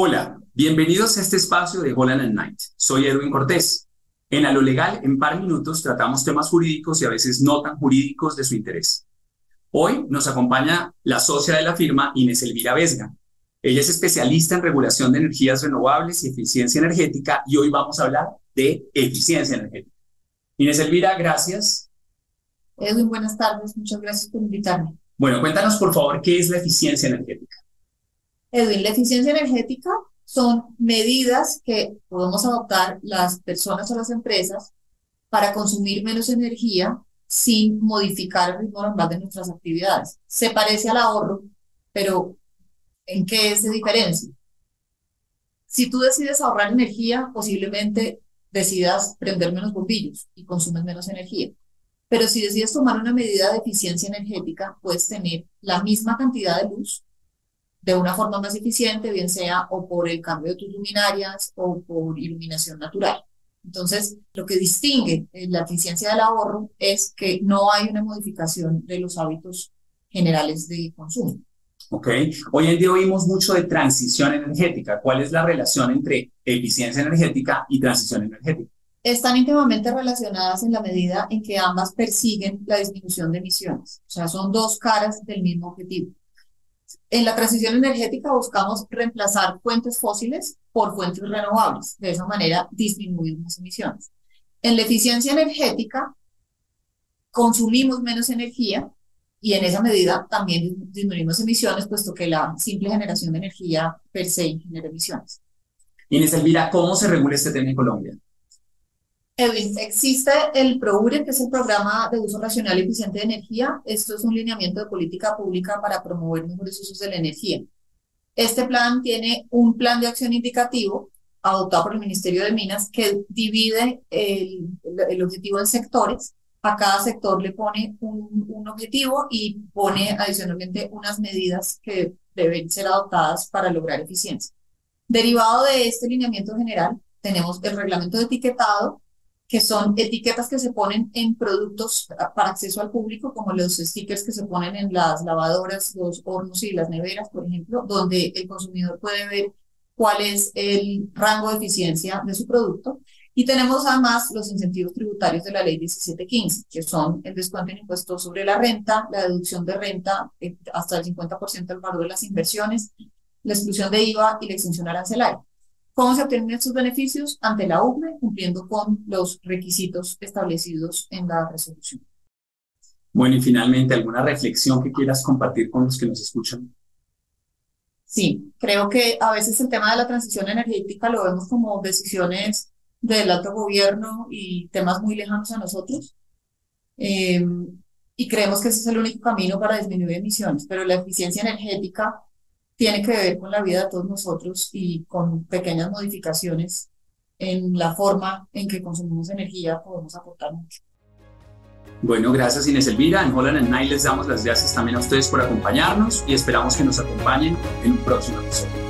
Hola, bienvenidos a este espacio de Holland and Knight. Soy Edwin Cortés. En A lo legal, en par minutos, tratamos temas jurídicos y a veces no tan jurídicos de su interés. Hoy nos acompaña la socia de la firma, Inés Elvira Vesga. Ella es especialista en regulación de energías renovables y eficiencia energética y hoy vamos a hablar de eficiencia energética. Inés Elvira, gracias. Edwin, buenas tardes. Muchas gracias por invitarme. Bueno, cuéntanos por favor qué es la eficiencia energética. Edwin, la eficiencia energética son medidas que podemos adoptar las personas o las empresas para consumir menos energía sin modificar el ritmo normal de nuestras actividades. Se parece al ahorro, pero ¿en qué se diferencia? Si tú decides ahorrar energía, posiblemente decidas prender menos bombillos y consumes menos energía. Pero si decides tomar una medida de eficiencia energética, puedes tener la misma cantidad de luz de una forma más eficiente, bien sea o por el cambio de tus luminarias o por iluminación natural. Entonces, lo que distingue eh, la eficiencia del ahorro es que no hay una modificación de los hábitos generales de consumo. Ok. Hoy en día oímos mucho de transición energética. ¿Cuál es la relación entre eficiencia energética y transición energética? Están íntimamente relacionadas en la medida en que ambas persiguen la disminución de emisiones. O sea, son dos caras del mismo objetivo. En la transición energética buscamos reemplazar fuentes fósiles por fuentes renovables. De esa manera disminuimos las emisiones. En la eficiencia energética consumimos menos energía y en esa medida también disminuimos emisiones, puesto que la simple generación de energía per se genera emisiones. Inés Elvira, ¿cómo se regula este tema en Colombia? Edwin, existe el PROURE, que es el Programa de Uso Racional y Eficiente de Energía. Esto es un lineamiento de política pública para promover mejores usos de la energía. Este plan tiene un plan de acción indicativo adoptado por el Ministerio de Minas que divide el, el objetivo en sectores. A cada sector le pone un, un objetivo y pone adicionalmente unas medidas que deben ser adoptadas para lograr eficiencia. Derivado de este lineamiento general, tenemos el reglamento de etiquetado, que son etiquetas que se ponen en productos para acceso al público, como los stickers que se ponen en las lavadoras, los hornos y las neveras, por ejemplo, donde el consumidor puede ver cuál es el rango de eficiencia de su producto. Y tenemos además los incentivos tributarios de la ley 1715, que son el descuento en impuestos sobre la renta, la deducción de renta eh, hasta el 50% del valor de las inversiones, la exclusión de IVA y la exención arancelaria. ¿Cómo se obtienen estos beneficios? Ante la UCME, cumpliendo con los requisitos establecidos en la resolución. Bueno, y finalmente, ¿alguna reflexión que quieras compartir con los que nos escuchan? Sí, creo que a veces el tema de la transición energética lo vemos como decisiones del alto gobierno y temas muy lejanos a nosotros. Eh, y creemos que ese es el único camino para disminuir emisiones, pero la eficiencia energética tiene que ver con la vida de todos nosotros y con pequeñas modificaciones en la forma en que consumimos energía podemos aportar mucho. Bueno, gracias Inés Elvira. En Holland and Night les damos las gracias también a ustedes por acompañarnos y esperamos que nos acompañen en un próximo episodio.